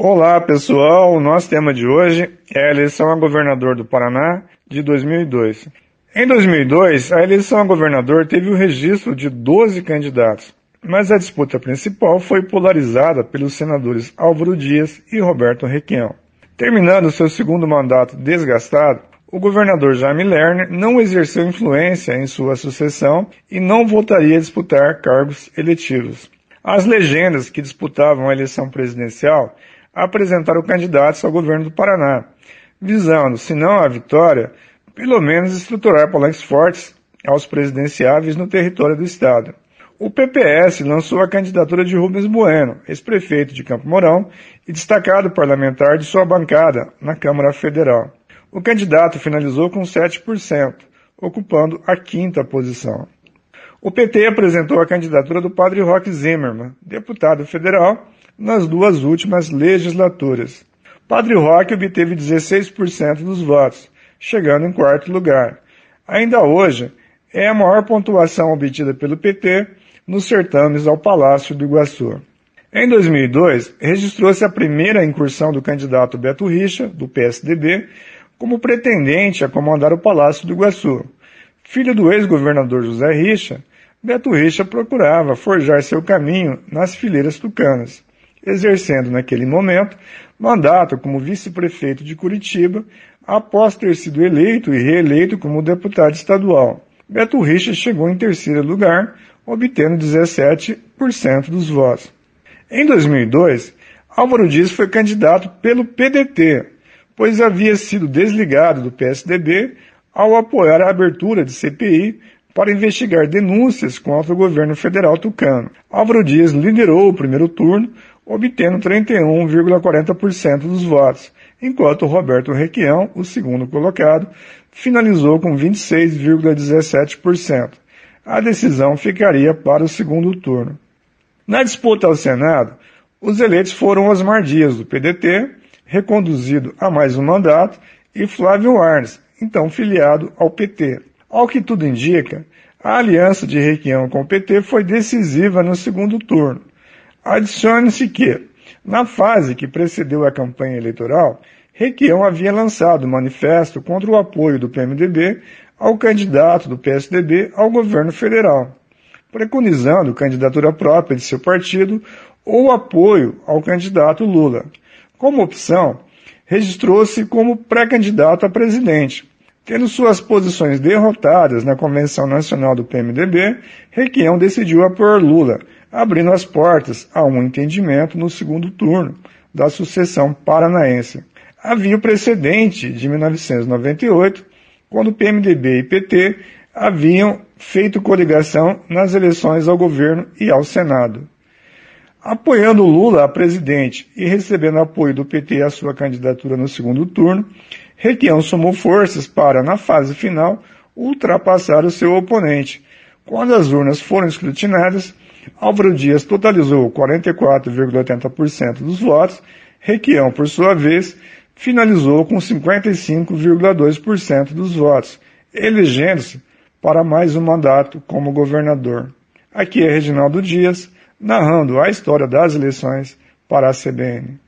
Olá pessoal, o nosso tema de hoje é a eleição a governador do Paraná de 2002. Em 2002, a eleição a governador teve o registro de 12 candidatos, mas a disputa principal foi polarizada pelos senadores Álvaro Dias e Roberto Requião. Terminando seu segundo mandato desgastado, o governador Jaime Lerner não exerceu influência em sua sucessão e não voltaria a disputar cargos eletivos. As legendas que disputavam a eleição presidencial apresentaram candidatos ao governo do Paraná, visando, se não a vitória, pelo menos estruturar palanques fortes aos presidenciáveis no território do Estado. O PPS lançou a candidatura de Rubens Bueno, ex-prefeito de Campo Mourão e destacado parlamentar de sua bancada na Câmara Federal. O candidato finalizou com 7%, ocupando a quinta posição. O PT apresentou a candidatura do padre Roque Zimmermann, deputado federal, nas duas últimas legislaturas. Padre Roque obteve 16% dos votos, chegando em quarto lugar. Ainda hoje, é a maior pontuação obtida pelo PT nos certames ao Palácio do Iguaçu. Em 2002, registrou-se a primeira incursão do candidato Beto Richa, do PSDB, como pretendente a comandar o Palácio do Iguaçu. Filho do ex-governador José Richa, Beto Richa procurava forjar seu caminho nas fileiras tucanas exercendo naquele momento mandato como vice-prefeito de Curitiba, após ter sido eleito e reeleito como deputado estadual. Beto Richa chegou em terceiro lugar, obtendo 17% dos votos. Em 2002, Álvaro Dias foi candidato pelo PDT, pois havia sido desligado do PSDB ao apoiar a abertura de CPI para investigar denúncias contra o governo federal tucano. Álvaro Dias liderou o primeiro turno, obtendo 31,40% dos votos, enquanto Roberto Requião, o segundo colocado, finalizou com 26,17%. A decisão ficaria para o segundo turno. Na disputa ao Senado, os eleitos foram Osmar Dias, do PDT, reconduzido a mais um mandato, e Flávio Arnes, então filiado ao PT. Ao que tudo indica, a aliança de Requião com o PT foi decisiva no segundo turno. Adicione-se que, na fase que precedeu a campanha eleitoral, Requião havia lançado um manifesto contra o apoio do PMDB ao candidato do PSDB ao governo federal, preconizando candidatura própria de seu partido ou apoio ao candidato Lula. Como opção, registrou-se como pré-candidato a presidente. Tendo suas posições derrotadas na Convenção Nacional do PMDB, Requião decidiu apoiar Lula, abrindo as portas a um entendimento no segundo turno da sucessão paranaense. Havia o precedente de 1998, quando PMDB e PT haviam feito coligação nas eleições ao governo e ao Senado. Apoiando Lula a presidente e recebendo apoio do PT à sua candidatura no segundo turno, Requião somou forças para, na fase final, ultrapassar o seu oponente. Quando as urnas foram escrutinadas, Álvaro Dias totalizou 44,80% dos votos, Requião, por sua vez, finalizou com 55,2% dos votos, elegendo-se para mais um mandato como governador. Aqui é Reginaldo Dias, narrando a história das eleições para a CBN.